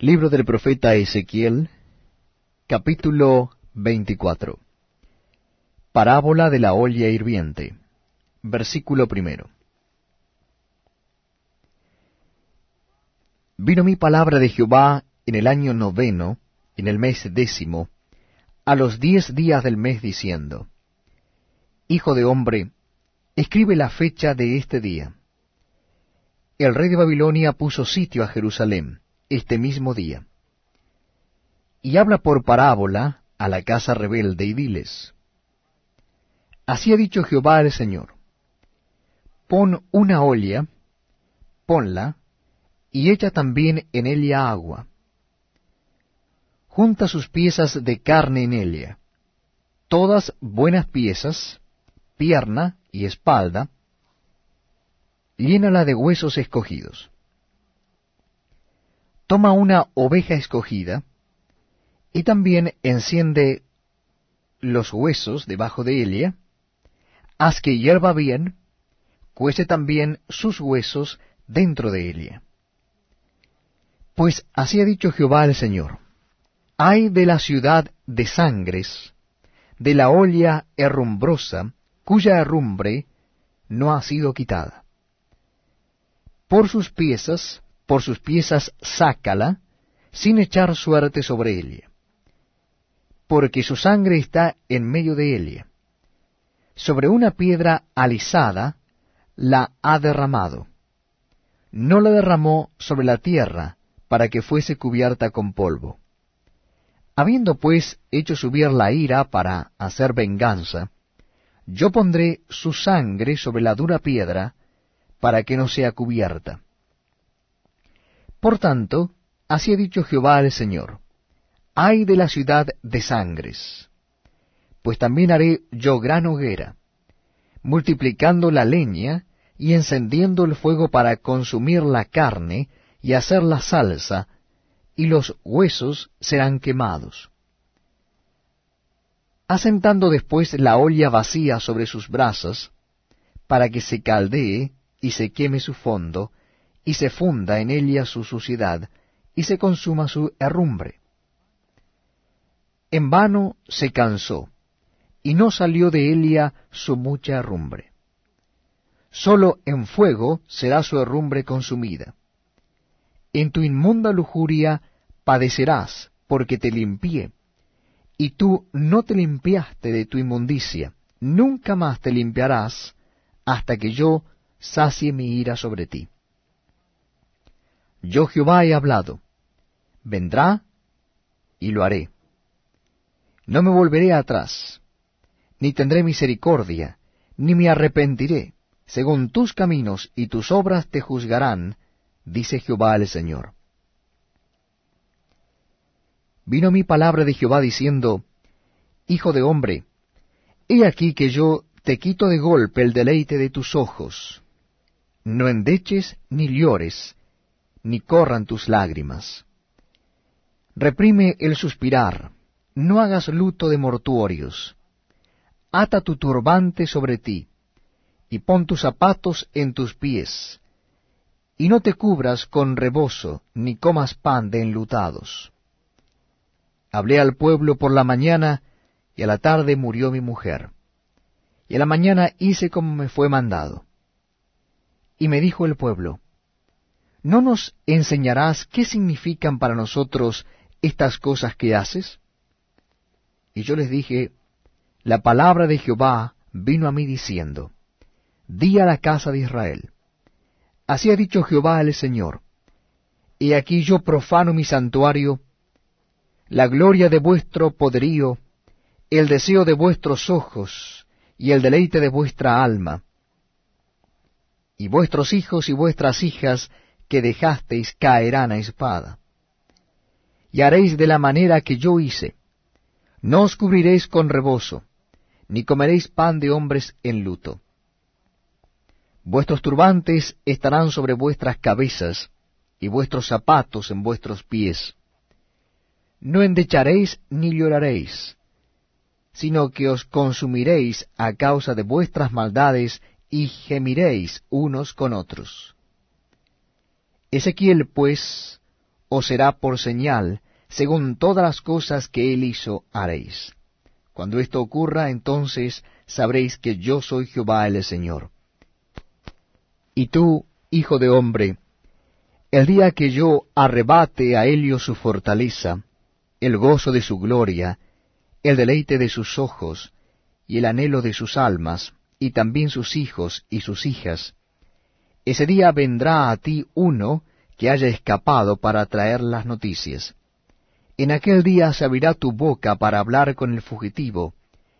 Libro del profeta Ezequiel, capítulo 24. Parábola de la olla hirviente. Versículo primero. Vino mi palabra de Jehová en el año noveno, en el mes décimo, a los diez días del mes, diciendo, Hijo de hombre, escribe la fecha de este día. El rey de Babilonia puso sitio a Jerusalén este mismo día. Y habla por parábola a la casa rebelde y diles, Así ha dicho Jehová el Señor, pon una olla, ponla, y echa también en ella agua. Junta sus piezas de carne en ella, todas buenas piezas, pierna y espalda, llénala de huesos escogidos toma una oveja escogida, y también enciende los huesos debajo de ella, haz que hierva bien, cuece también sus huesos dentro de ella. Pues así ha dicho Jehová el Señor, hay de la ciudad de sangres, de la olla herrumbrosa, cuya herrumbre no ha sido quitada. Por sus piezas por sus piezas sácala, sin echar suerte sobre ella. Porque su sangre está en medio de ella. Sobre una piedra alisada la ha derramado. No la derramó sobre la tierra, para que fuese cubierta con polvo. Habiendo pues hecho subir la ira para hacer venganza, yo pondré su sangre sobre la dura piedra, para que no sea cubierta. Por tanto, así ha dicho Jehová el Señor, ay de la ciudad de sangres, pues también haré yo gran hoguera, multiplicando la leña y encendiendo el fuego para consumir la carne y hacer la salsa, y los huesos serán quemados. Asentando después la olla vacía sobre sus brasas, para que se caldee y se queme su fondo, y se funda en ella su suciedad, y se consuma su herrumbre. En vano se cansó, y no salió de ella su mucha herrumbre. Sólo en fuego será su herrumbre consumida. En tu inmunda lujuria padecerás, porque te limpié, y tú no te limpiaste de tu inmundicia, nunca más te limpiarás, hasta que yo sacie mi ira sobre ti. Yo Jehová he hablado. Vendrá y lo haré. No me volveré atrás, ni tendré misericordia, ni me arrepentiré. Según tus caminos y tus obras te juzgarán, dice Jehová el Señor. Vino mi palabra de Jehová diciendo, Hijo de hombre, he aquí que yo te quito de golpe el deleite de tus ojos. No endeches ni llores, ni corran tus lágrimas. Reprime el suspirar, no hagas luto de mortuorios. Ata tu turbante sobre ti, y pon tus zapatos en tus pies, y no te cubras con rebozo, ni comas pan de enlutados. Hablé al pueblo por la mañana, y a la tarde murió mi mujer. Y a la mañana hice como me fue mandado. Y me dijo el pueblo, ¿no nos enseñarás qué significan para nosotros estas cosas que haces? Y yo les dije, la palabra de Jehová vino a mí diciendo, di a la casa de Israel, así ha dicho Jehová el Señor, y aquí yo profano mi santuario, la gloria de vuestro poderío, el deseo de vuestros ojos, y el deleite de vuestra alma, y vuestros hijos y vuestras hijas que dejasteis caerán a espada. Y haréis de la manera que yo hice. No os cubriréis con rebozo, ni comeréis pan de hombres en luto. Vuestros turbantes estarán sobre vuestras cabezas, y vuestros zapatos en vuestros pies. No endecharéis ni lloraréis, sino que os consumiréis a causa de vuestras maldades y gemiréis unos con otros. Ezequiel, pues, os será por señal, según todas las cosas que él hizo haréis. Cuando esto ocurra, entonces sabréis que yo soy Jehová el Señor. Y tú, hijo de hombre, el día que yo arrebate a Helio su fortaleza, el gozo de su gloria, el deleite de sus ojos, y el anhelo de sus almas, y también sus hijos y sus hijas, ese día vendrá a ti uno que haya escapado para traer las noticias. En aquel día se abrirá tu boca para hablar con el fugitivo,